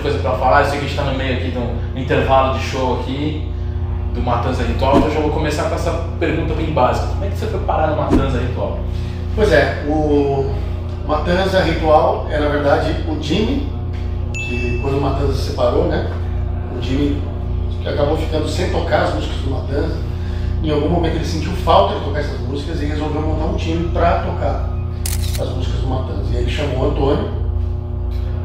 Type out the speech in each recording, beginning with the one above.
Bastante coisa pra falar. Eu sei que a gente tá no meio aqui do no intervalo de show aqui do Matanza Ritual, então eu já vou começar com essa pergunta bem básica. Como é que você foi parar no Matanza Ritual? Pois é, o Matanza Ritual é na verdade o Jimmy, que quando o Matanza se separou, né? O Jimmy que acabou ficando sem tocar as músicas do Matanza. Em algum momento ele sentiu falta de tocar essas músicas e resolveu montar um time para tocar as músicas do Matanza. E aí ele chamou o Antônio,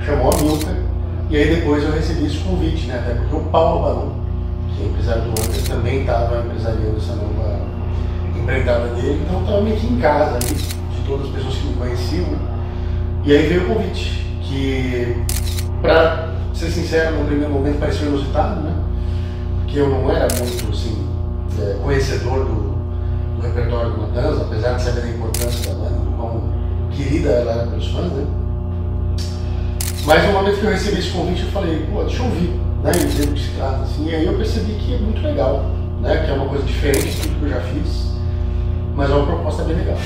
chamou a Milka, e aí depois eu recebi esse convite, né? Até porque o Paulo Barão, que é empresário do Antas, também estava empresariando essa nova empreitada dele, então estava meio que em casa ali, de todas as pessoas que me conheciam. né? E aí veio o convite, que, para ser sincero, no primeiro momento pareceu inusitado, né? Porque eu não era muito, assim, é, conhecedor do, do repertório do Matanza, apesar de saber da importância da banda, do quão querida ela era pelos fãs, né? Mas no momento que eu recebi esse convite, eu falei, pô, deixa eu ouvir, né? E ver do que se trata, assim. E aí eu percebi que é muito legal, né? Que é uma coisa diferente de tudo que eu já fiz, mas é uma proposta bem legal.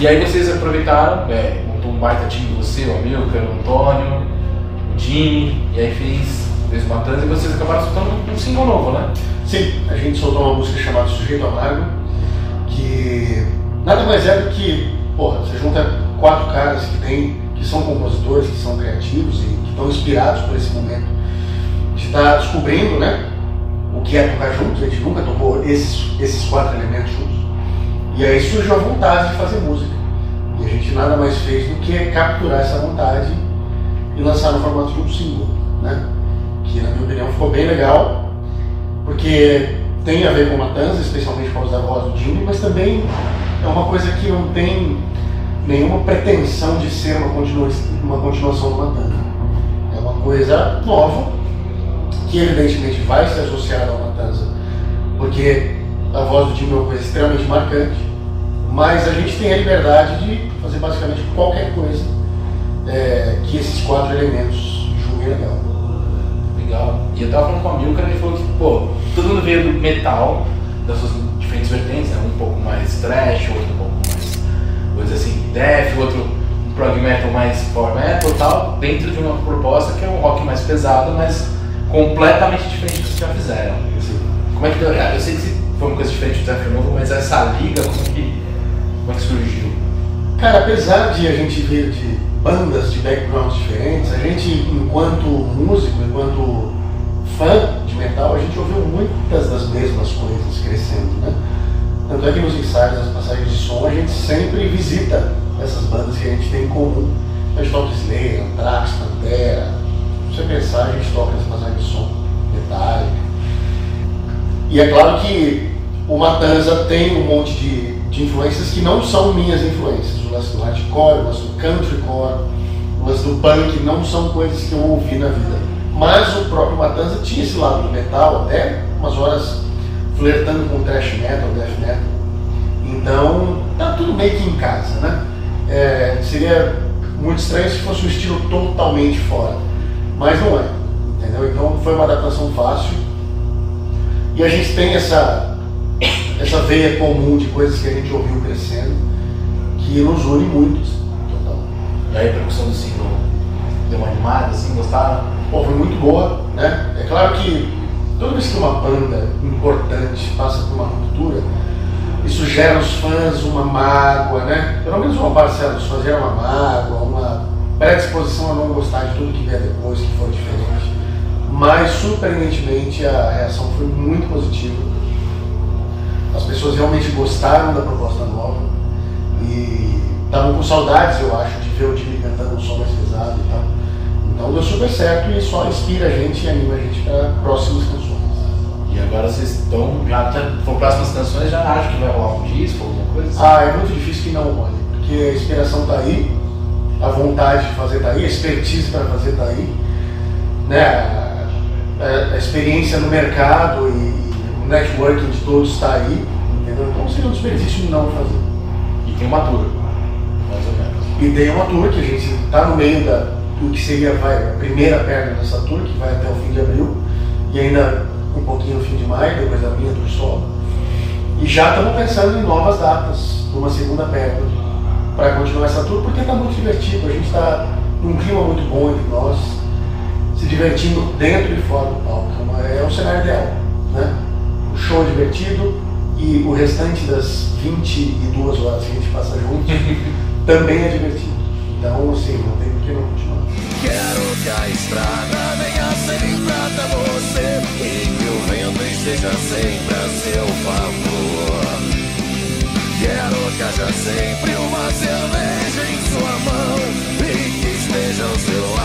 E aí vocês aproveitaram, é, montou um baita time, você, o Amilcar, o Antônio, o Jimmy, e aí fez, fez o Matanza e vocês acabaram soltando um single novo, né? Sim, a gente soltou uma música chamada Sujeito Amargo, que nada mais é do que, porra, você junta quatro caras que tem, que são compositores, que são criativos e que estão inspirados por esse momento de estar descobrindo, né, o que é tocar juntos, a gente nunca tocou esses, esses quatro elementos juntos. E aí surgiu a vontade de fazer música. E a gente nada mais fez do que capturar essa vontade e lançar no formato de um single, né? Que na minha opinião ficou bem legal, porque tem a ver com Matanza, especialmente por causa da voz do Jimmy, mas também é uma coisa que não tem nenhuma pretensão de ser uma, continua, uma continuação do Matanza. É uma coisa nova, que evidentemente vai ser associada ao Matanza, porque a voz do Jimmy é uma coisa extremamente marcante, mas a gente tem a liberdade de fazer basicamente qualquer coisa é, que esses quatro elementos julguem legal. Legal. E eu tava falando com o Amilcar, ele falou que, pô, todo mundo veio do metal, das suas diferentes vertentes, né? Um pouco mais trash, outro um pouco mais, coisa assim, death, outro um prog metal mais power metal tal, dentro de uma proposta que é um rock mais pesado, mas completamente diferente do que vocês já fizeram. Como é que deu? Eu sei que foi uma coisa diferente do Desafio Novo, mas essa liga, como que, como é surgiu? Cara, apesar de a gente vir de bandas de backgrounds diferentes, a gente, enquanto músico, enquanto fã de metal, a gente ouviu muitas das mesmas coisas crescendo, né? Tanto é que nos ensaios, nas passagens de som, a gente sempre visita essas bandas que a gente tem em comum. A gente toca Slayer, Anthrax, Pantera. Se você pensar, a gente toca essas passagens de som, Metallica. E é claro que o Matanza tem um monte de, de influências que não são minhas influências. O lance do hardcore, o lance do countrycore, o lance do punk, não são coisas que eu ouvi na vida. Mas o próprio Matanza tinha esse lado do metal, até umas horas flertando com thrash metal, death metal. Então, tá tudo meio que em casa, né? É, seria muito estranho se fosse um estilo totalmente fora. Mas não é, entendeu? Então foi uma adaptação fácil. E a gente tem essa, essa veia comum de coisas que a gente ouviu crescendo, que nos une muito. total. E a percussão do single deu uma animada, assim, gostaram? Pô, foi muito boa, né? É claro que toda vez que uma banda importante passa por uma ruptura, isso gera nos fãs uma mágoa, né? Pelo menos uma parcela dos fãs gera uma mágoa, uma predisposição a não gostar de tudo que vier depois, que for diferente. Mas, surpreendentemente, a reação foi muito positiva. As pessoas realmente gostaram da proposta nova e estavam com saudades, eu acho, de ver o Jimmy cantando um som mais pesado e tal. Então deu super certo e só inspira a gente e anima a gente para próximas canções. E agora vocês estão, já for próximas canções, já acho que vai rolar um disco, alguma coisa assim? Ah, é muito difícil que não role, porque a inspiração tá aí, a vontade de fazer tá aí, a expertise para fazer tá aí, né? A, a- a experiência no mercado e, o networking de todos está aí, entendeu? Então seria um desperdício não fazer. E tem uma tour, mais ou menos. E tem uma tour que a gente está no meio da, do que seria vai, a primeira perna dessa tour, que vai até o fim de abril, e ainda um pouquinho no fim de maio, depois da minha tour solo. E já estamos pensando em novas datas, numa segunda perna, para continuar essa tour, porque está muito divertido, a gente está num clima muito bom entre nós, se divertindo dentro e fora do palco. É É o cenário ideal, né? Show divertido e o restante das 22 horas que a gente passa juntos também é divertido. Então, assim, não tem por que não continuar. Quero que a estrada venha sempre até você E que o vento esteja sempre a seu favor Quero que haja sempre uma cerveja em sua mão E que esteja ao seu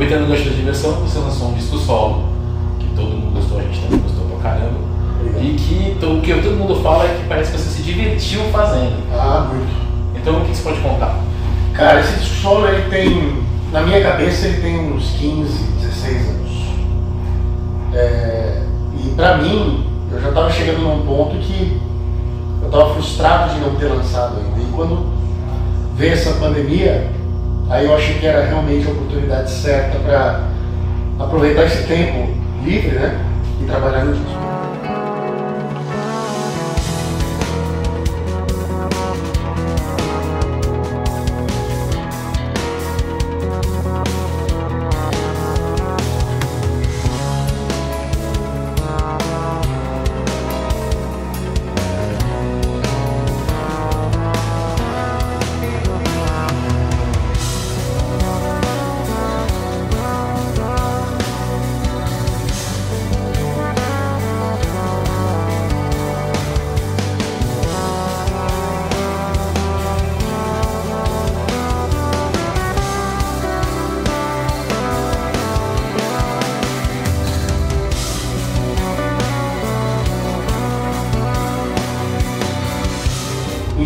Aproveitando o gancho da diversão, você lançou um disco solo, que todo mundo gostou, a gente também gostou pra caramba. Obrigado. E que to- o que todo mundo fala é que parece que você se divertiu fazendo. Ah, muito. Então o que você pode contar? Cara, esse disco solo, ele tem, na minha cabeça, ele tem uns 15, 16 anos. É, e pra mim, eu já tava chegando num ponto que eu tava frustrado de não ter lançado ainda. E quando veio essa pandemia, aí eu achei que era realmente a oportunidade certa para aproveitar esse tempo livre, né? E trabalhar no disco.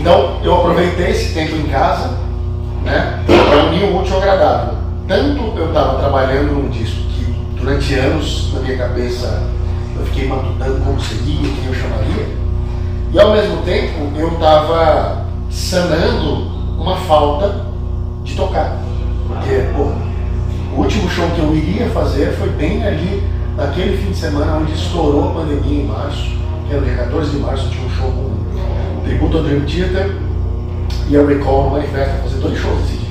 Então, eu aproveitei esse tempo em casa, né, para unir o útil agradável. Tanto eu estava trabalhando num disco que durante anos na minha cabeça eu fiquei matutando como seria, o que eu chamaria, e ao mesmo tempo eu estava sanando uma falta de tocar. Porque, pô, o último show que eu iria fazer foi bem ali, naquele fim de semana onde estourou a pandemia em março, que era o dia 14 de março, tinha um show com tributo ao Dream Theater e a Recall no Manifesto, fazer dois shows esse dia.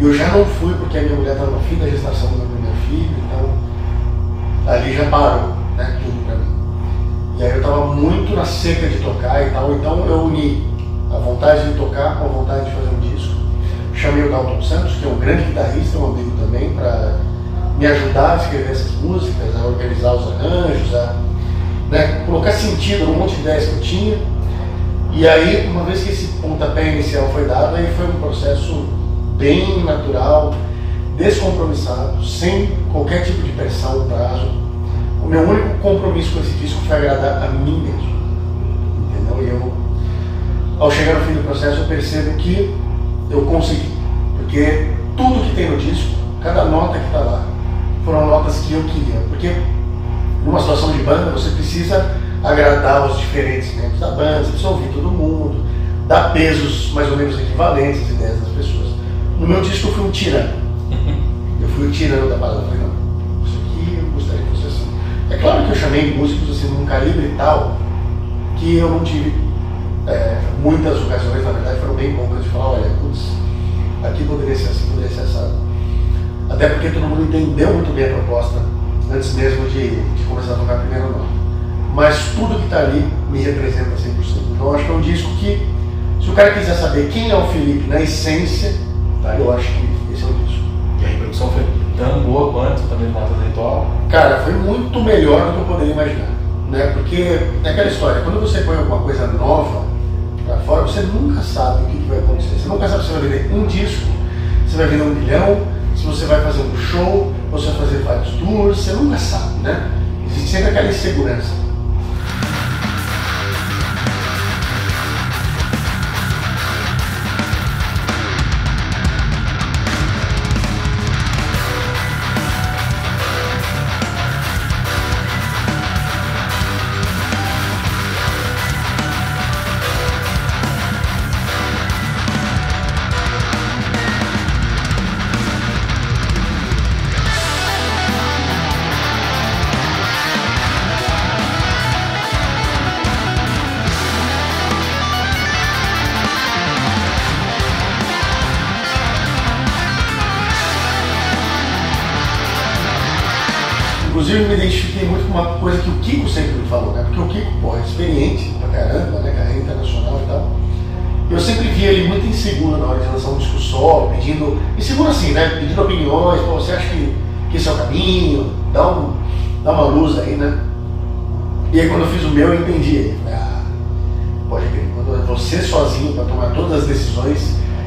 E eu já não fui porque a minha mulher estava no fim da gestação do meu primeiro filho, então ali já parou, né, tudo pra mim. E aí eu estava muito na seca de tocar e tal, então eu uni a vontade de tocar com a vontade de fazer um disco. Chamei o Dalton Santos, que é um grande guitarrista, um amigo também, para me ajudar a escrever essas músicas, a organizar os arranjos, a né, colocar sentido num monte de ideias que eu tinha. E aí, uma vez que esse pontapé inicial foi dado, aí foi um processo bem natural, descompromissado, sem qualquer tipo de pressão, prazo. O meu único compromisso com esse disco foi agradar a mim mesmo. Entendeu? E eu, ao chegar no fim do processo, eu percebo que eu consegui. Porque tudo que tem no disco, cada nota que está lá, foram notas que eu queria. Porque numa situação de banda, você precisa agradar os diferentes membros da banda, você precisa ouvir todo mundo, dar pesos mais ou menos equivalentes às ideias das pessoas. No meu disco eu fui um tirano. fui tirando da parada. Falei, não, isso aqui eu gostaria que fosse assim. É claro que eu chamei músicos assim, num calibre tal que eu não tive é, muitas ocasiões, na verdade foram bem poucas, de falar, olha, putz, aqui poderia ser assim, poderia ser assado. Até porque todo mundo entendeu muito bem a proposta antes mesmo de, de começar a tocar a primeira nota. Mas tudo que está ali me representa 100%. Então eu acho que é um disco que, se o cara quiser saber quem é o Felipe na essência, Tá. eu acho que esse é o disco. E a repercussão foi tão boa quanto também Nota do Ritual. Cara, foi muito melhor do que eu poderia imaginar. Né? Porque é aquela história, quando você põe alguma coisa nova pra fora, você nunca sabe o que, que vai acontecer. Você nunca sabe se você vai vender um disco, se vai vender um milhão, se você vai fazer um show, ou se vai fazer vários tours, você nunca sabe, né? Existe sempre aquela insegurança.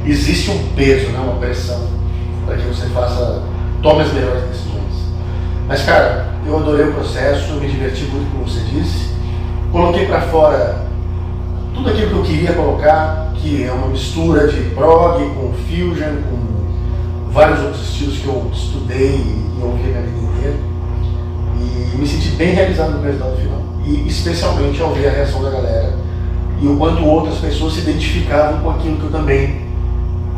Existe um peso, né? Uma pressão para que você faça, tome as melhores decisões. Mas, cara, eu adorei o processo, me diverti muito, como você disse. Coloquei para fora tudo aquilo que eu queria colocar, que é uma mistura de prog com fusion, com vários outros estilos que eu estudei e ouvi a minha vida inteira. E me senti bem realizado no resultado final. E especialmente ao ver a reação da galera e o quanto outras pessoas se identificavam com aquilo que eu também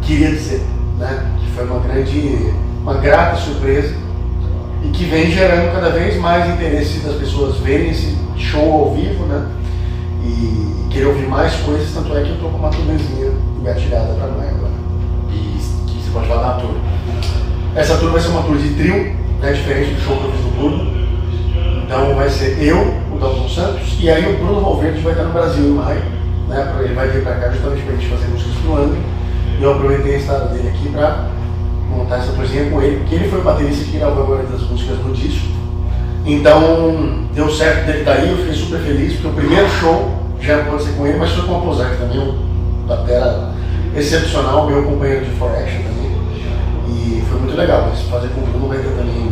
queria dizer, né? Que foi uma grande, uma grata surpresa e que vem gerando cada vez mais interesse das pessoas verem esse show ao vivo, né? E querer ouvir mais coisas, tanto é que eu tô com uma turnezinha engatilhada para maio agora. E que você pode falar da tour. Essa tour vai ser uma tour de trio, né? Diferente do show que eu fiz no Bruno. Então vai ser eu, o Dalton Santos, e aí o Bruno Valverde vai estar no Brasil em maio, né? Ele vai vir para cá justamente para a gente fazer músicas pro ano. Eu aproveitei a estada dele aqui para montar essa coisinha com ele, porque ele foi o baterista que gravou agora das músicas no disco. Então, deu certo dele estar aí, eu fiquei super feliz, porque o primeiro show já ser com ele, mas foi com o Pozak também, um batera excepcional, meu companheiro de For Action também. E foi muito legal, mas fazer com o Bruno vai ter também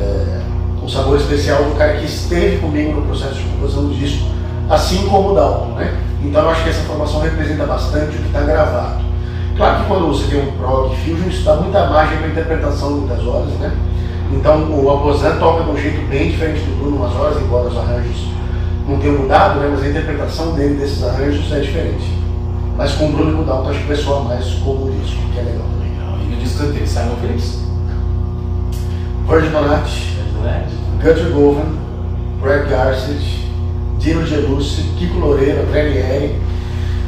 é, um sabor especial do cara que esteve comigo no processo de composição do disco, assim como o Dalton, né? Então eu acho que essa formação representa bastante o que está gravado. Claro que quando você tem um prog fusion, isso dá muita margem para interpretação muitas horas, né? Então o Aposan toca de um jeito bem diferente do Bruno umas horas, embora os arranjos não tenham mudado, né? Mas a interpretação dele desses arranjos é diferente. Mas com o Bruno e o Dalton acho que vai soar mais como o disco, que é legal também. E no disco tem Simon Phillips, Virgil Donati? Guthrie Govan, Brad Garcet, Dino Gelucci, Kiko Loureiro, Ranieri.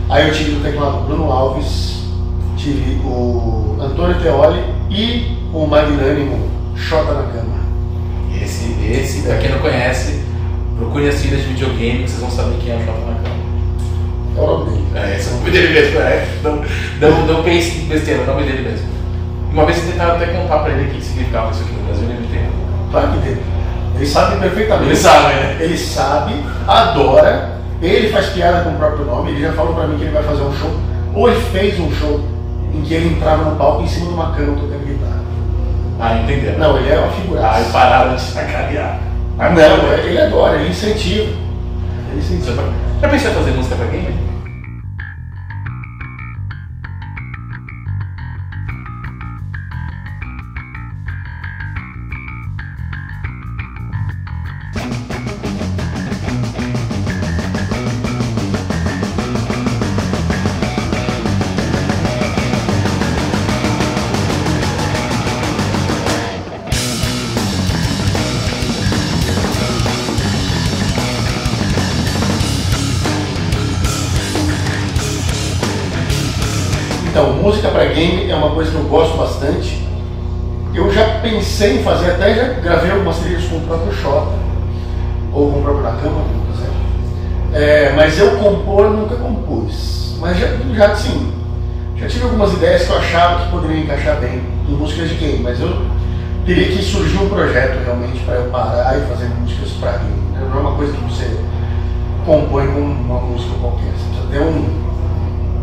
Aí eu tive no teclado Bruno Alves, tive o Antônio Teoli e o magnânimo Xota na Cama. Esse, esse, pra quem não conhece, procure as trilhas de videogame que vocês vão saber quem é o na cama. É o nome dele. É, esse é o nome dele mesmo, é. Não, não, não pense em besteira, é o nome dele mesmo. Uma vez eu tentava até contar pra ele o que significava isso aqui no Brasil, ele não entendeu. Claro que dele. Ele sabe perfeitamente. Ele sabe, né? Ele sabe, adora. Ele faz piada com o próprio nome. Ele já falou pra mim que ele vai fazer um show. Ou ele fez um show em que ele entrava no palco em cima de uma cama tocando guitarra. Ah, entendeu? Não, ele é uma figura. Aí pararam de sacanear. Ah, não, ele adora, ele incentiva. Ele incentiva. Já pensou em fazer música pra game? Música para game é uma coisa que eu gosto bastante. Eu já pensei em fazer, até já gravei algumas trilhas com o próprio Xota, ou com o próprio Nakama, por exemplo. É, mas eu compor nunca compus. Mas já, já assim, já tive algumas ideias que eu achava que poderiam encaixar bem em músicas de game, mas eu teria que surgir um projeto realmente para eu parar e fazer músicas para game. Não é uma coisa que você compõe com uma música qualquer. Você precisa ter um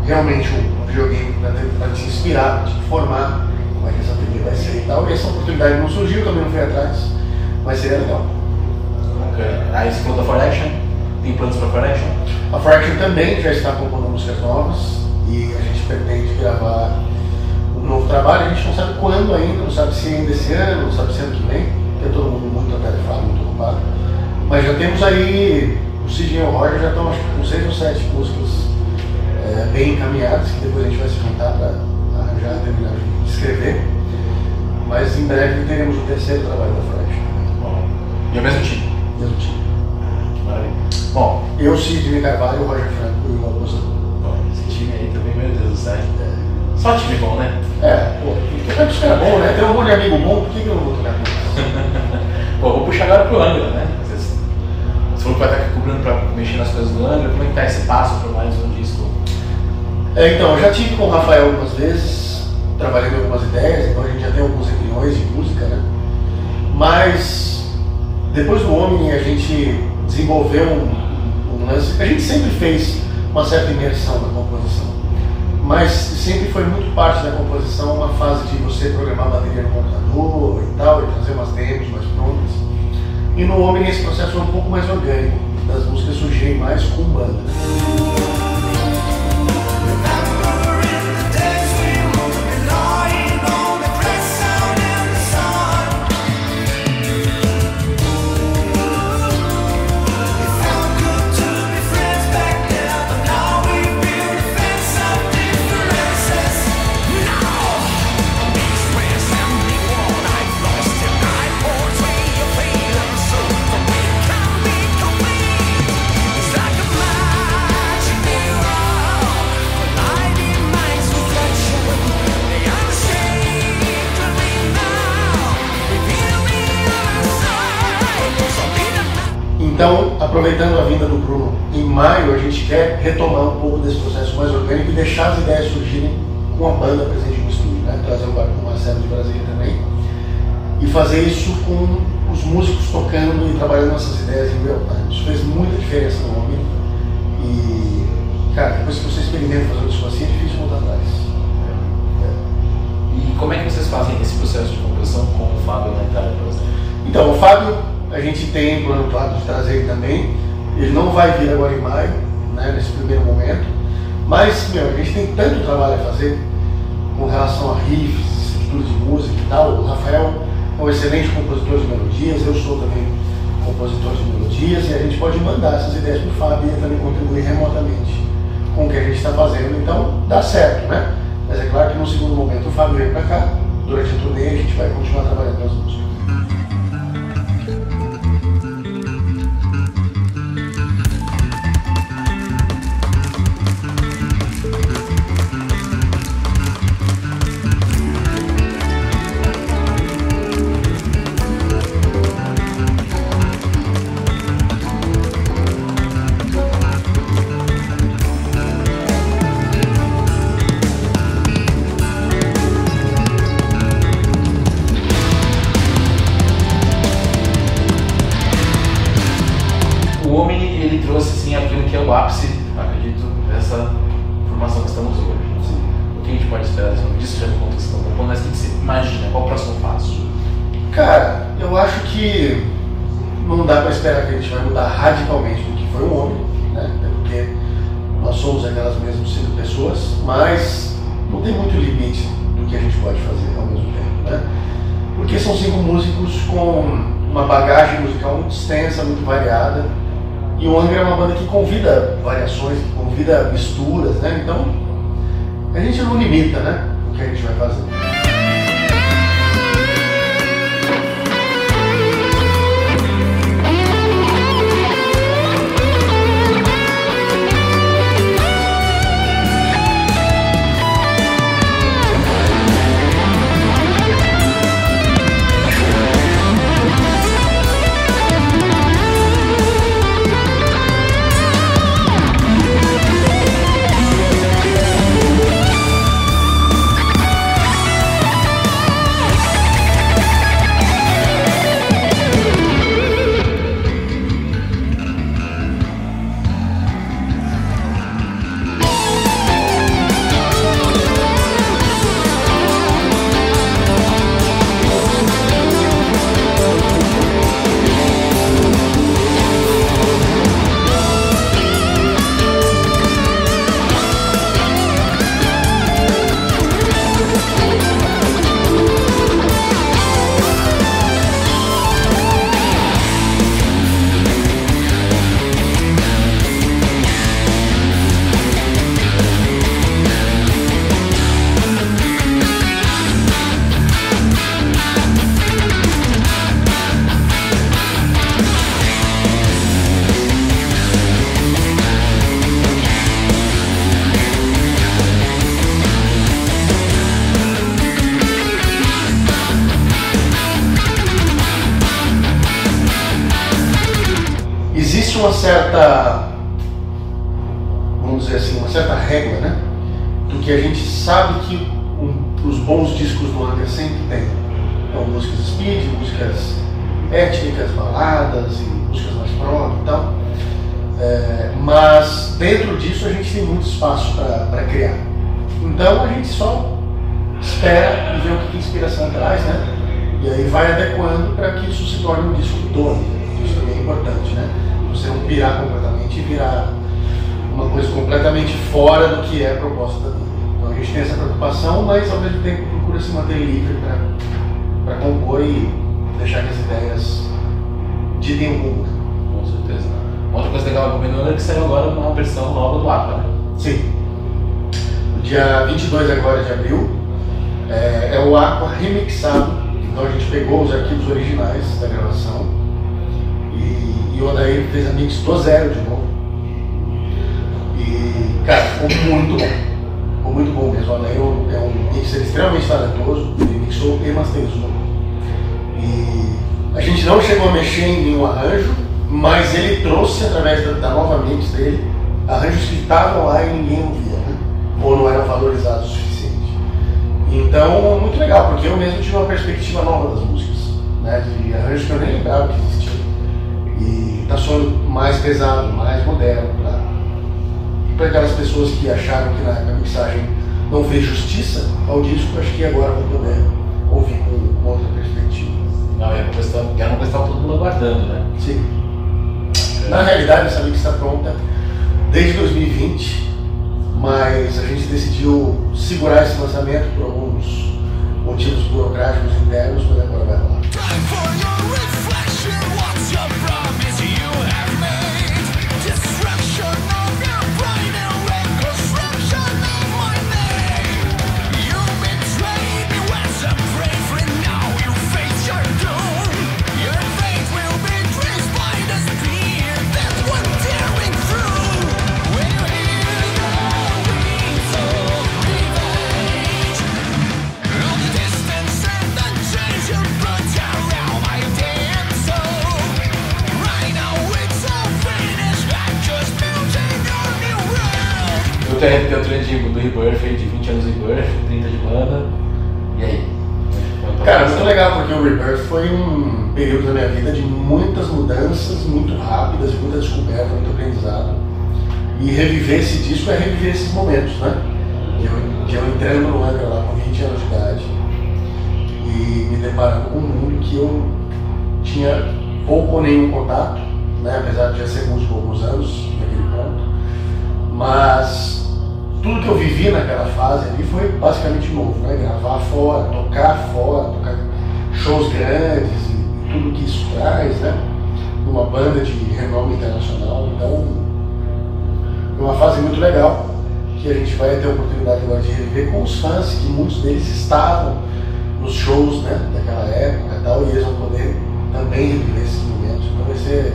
realmente um videogame para te inspirar, para te formar como é que essa trilha vai ser e tal. E essa oportunidade não surgiu, também não fui atrás, mas seria legal. Bacana. Aí você falou da For Action. Tem planos pra For Action? A Fraction também já está compondo músicas novas e a gente pretende gravar um novo trabalho. A gente não sabe quando ainda, não sabe se ainda esse ano, não sabe se ano que vem, porque todo mundo muito atarefado, muito ocupado. Mas já temos aí, o Sidney e o Roger já estão acho que com seis ou sete músicas é, bem encaminhadas, que depois a gente vai se juntar para arranjar, terminar de escrever. Mas em breve teremos o terceiro trabalho da Fraction. Bom. E é o mesmo time? Mesmo time. Maravilha. Bom, Eu, Sidney Carvalho, o Roger Franco e o aposador. bom, esse time aí também, meu Deus do céu. Só time bom, né? É, pô, tocar com os caras bons, né? Tem um monte de amigo bom, por que, que eu não vou tocar com? Pô, vou puxar agora pro Angra, né? Vocês- Você falou que vai estar aqui cobrando pra mexer nas coisas do Angra. Como é que tá esse passo para mais um disco? É, então, eu já tive com o Rafael algumas vezes, trabalhando algumas ideias, então a gente já tem alguns opiniões de música, né? Mas depois do Omni a gente desenvolveu um, um lance. A gente sempre fez uma certa imersão na composição, mas sempre foi muito parte da composição uma fase de você programar a bateria no computador e tal, e fazer umas demos mais prontas. E no Omni esse processo foi um pouco mais orgânico, das músicas surgirem mais com banda. Aproveitando a vinda do Bruno em maio, a gente quer retomar um pouco desse processo mais orgânico e deixar as ideias surgirem com a banda presente no estúdio, né? trazer o Marcelo de Brasília também e fazer isso com os músicos tocando e trabalhando essas ideias em real time. Isso fez muita diferença no homem e, cara, depois que você experimenta fazer isso assim, é difícil voltar atrás. E como é que vocês fazem esse processo de composição com o Fábio na Itália, por exemplo? Então, o Fábio, a gente tem plano claro de trazer ele também. Ele não vai vir agora em maio, né, nesse primeiro momento. Mas, meu, a gente tem tanto trabalho a fazer com relação a riffs, estruturas de música e tal. O Rafael é um excelente compositor de melodias, eu sou também compositor de melodias e a gente pode mandar essas ideias para o Fábio e também contribuir remotamente com o que a gente está fazendo. Então, dá certo, né? Mas é claro que no segundo momento o Fábio vem para cá, durante a turnê a gente vai continuar trabalhando nas músicas. Que a gente pode esperar ano? Disso já conta que vocês estão compondo, mas o que você imagina? Qual o próximo passo? Cara, eu acho que não dá para esperar que a gente vai mudar radicalmente do que foi o homem, né? Porque nós somos aquelas mesmas cinco pessoas, mas não tem muito limite do que a gente pode fazer ao mesmo tempo, né? Porque são cinco músicos com uma bagagem musical muito extensa, muito variada, e o Angra é uma banda que convida variações, que convida misturas, né? Então, a gente não limita, né? O que a gente vai fazer. Que a gente sabe que um, os bons discos do Angra sempre tem. Então, músicas speed, músicas étnicas, baladas e músicas mais prog e tal. É, mas dentro disso a gente tem muito espaço para criar. Então a gente só espera e vê o que a inspiração traz, né? E aí vai adequando para que isso se torne um disco todo. Isso também é importante, né? Você não pirar completamente e virar uma coisa completamente fora do que é a proposta da. A gente tem essa preocupação, mas ao mesmo tempo procura se manter livre para compor e deixar que as ideias ditem o mundo. Com certeza. Outra coisa legal do Menor é que saiu agora uma versão nova do Aqua, né? Sim. No dia 22 agora de abril é, é o Aqua remixado. Então a gente pegou os arquivos originais da gravação e, e o Odair fez a mix do zero de novo. E, cara, ficou muito bom. Muito bom mesmo. Odair é um- mixer extremamente talentoso. Ele mixou e masterizou. E a gente não chegou a mexer em nenhum arranjo, mas ele trouxe através da, da nova mix dele arranjos que estavam lá e ninguém ouvia, né? ou não eram valorizados o suficiente. Então, muito legal, porque eu mesmo tive uma perspectiva nova das músicas, né? de arranjos que eu nem lembrava que existiam. E tá soando mais pesado, mais moderno. E para aquelas pessoas que acharam que na, na mixagem não fez justiça ao disco, acho que agora vão poder ouvir com, com outra perspectiva. Não, é uma questão, que era uma questão que todo mundo aguardando, né? Sim. Na realidade, essa mix está pronta desde 2020, mas a gente decidiu segurar esse lançamento por alguns motivos burocráticos internos, mas agora vai rolar. Tenho teu treino do Rebirth aí de 20 anos de Rebirth, 30 de banda. E aí? Cara, muito legal, porque o Rebirth foi um período da minha vida de muitas mudanças muito rápidas, muita descoberta, muito aprendizado. E reviver esse disco é reviver esses momentos, né? De eu, de eu entrando no Angra lá com 20 anos de idade e me deparando com um mundo que eu tinha pouco ou nenhum contato, né? apesar de já ser músico há alguns anos naquele ponto. Mas tudo que eu vivi naquela fase ali foi basicamente novo, né? Gravar fora, tocar fora, tocar shows grandes e, tudo que isso traz, né? Numa banda de renome internacional. Então, foi uma fase muito legal que a gente vai ter a oportunidade agora de rever com os fãs, que muitos deles estavam nos shows né, daquela época e tal, e eles vão poder também reviver esses momentos. Então vai ser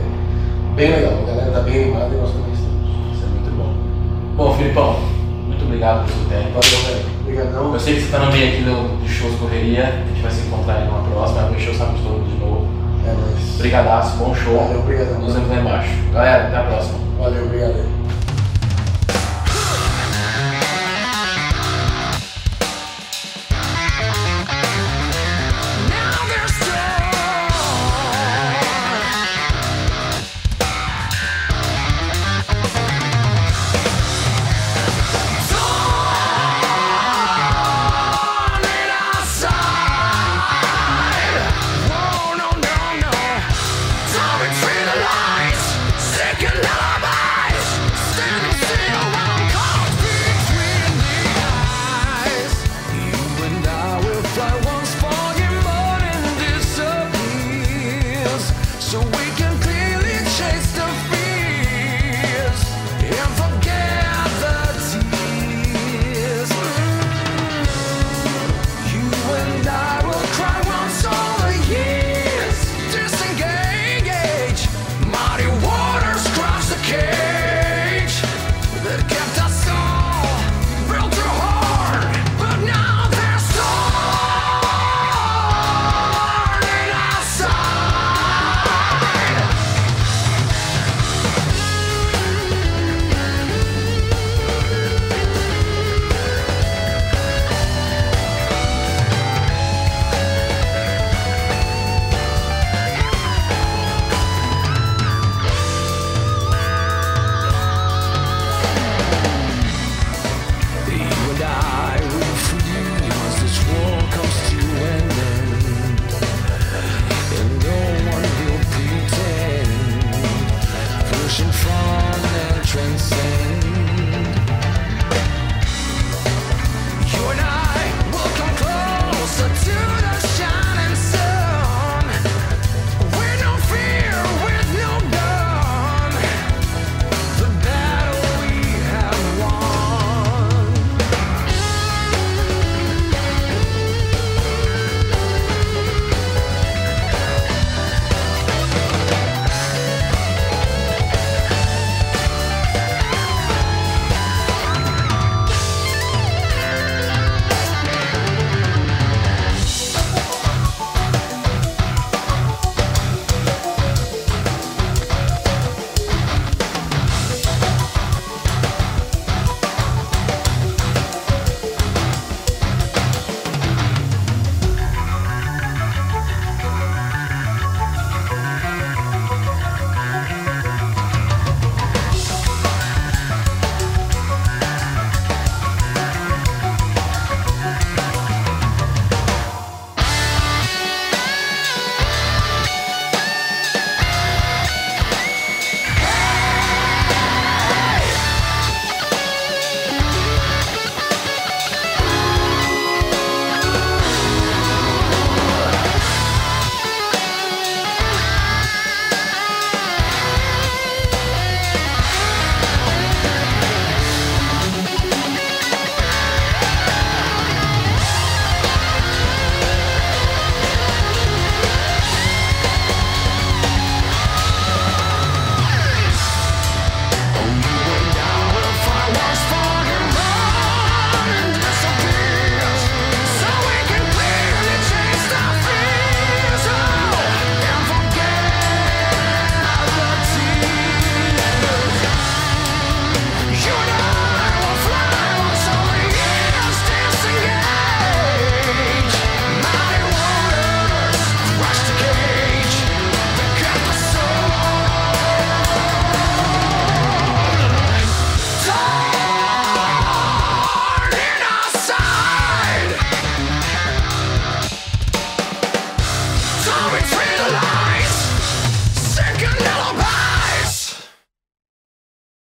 bem legal, a galera tá bem animada e nós também estamos. Isso é muito bom. Bom, Filipão, obrigado pelo seu tempo. Valeu, velho. Obrigadão. Eu sei que você está no meio aqui do, de shows correria, a gente vai se encontrar aí numa próxima, vai encher o saco de todo de novo. É nóis. Brigadaço, bom show. Valeu, obrigadão. Nos vemos lá embaixo. Galera, até a próxima. Valeu, obrigado.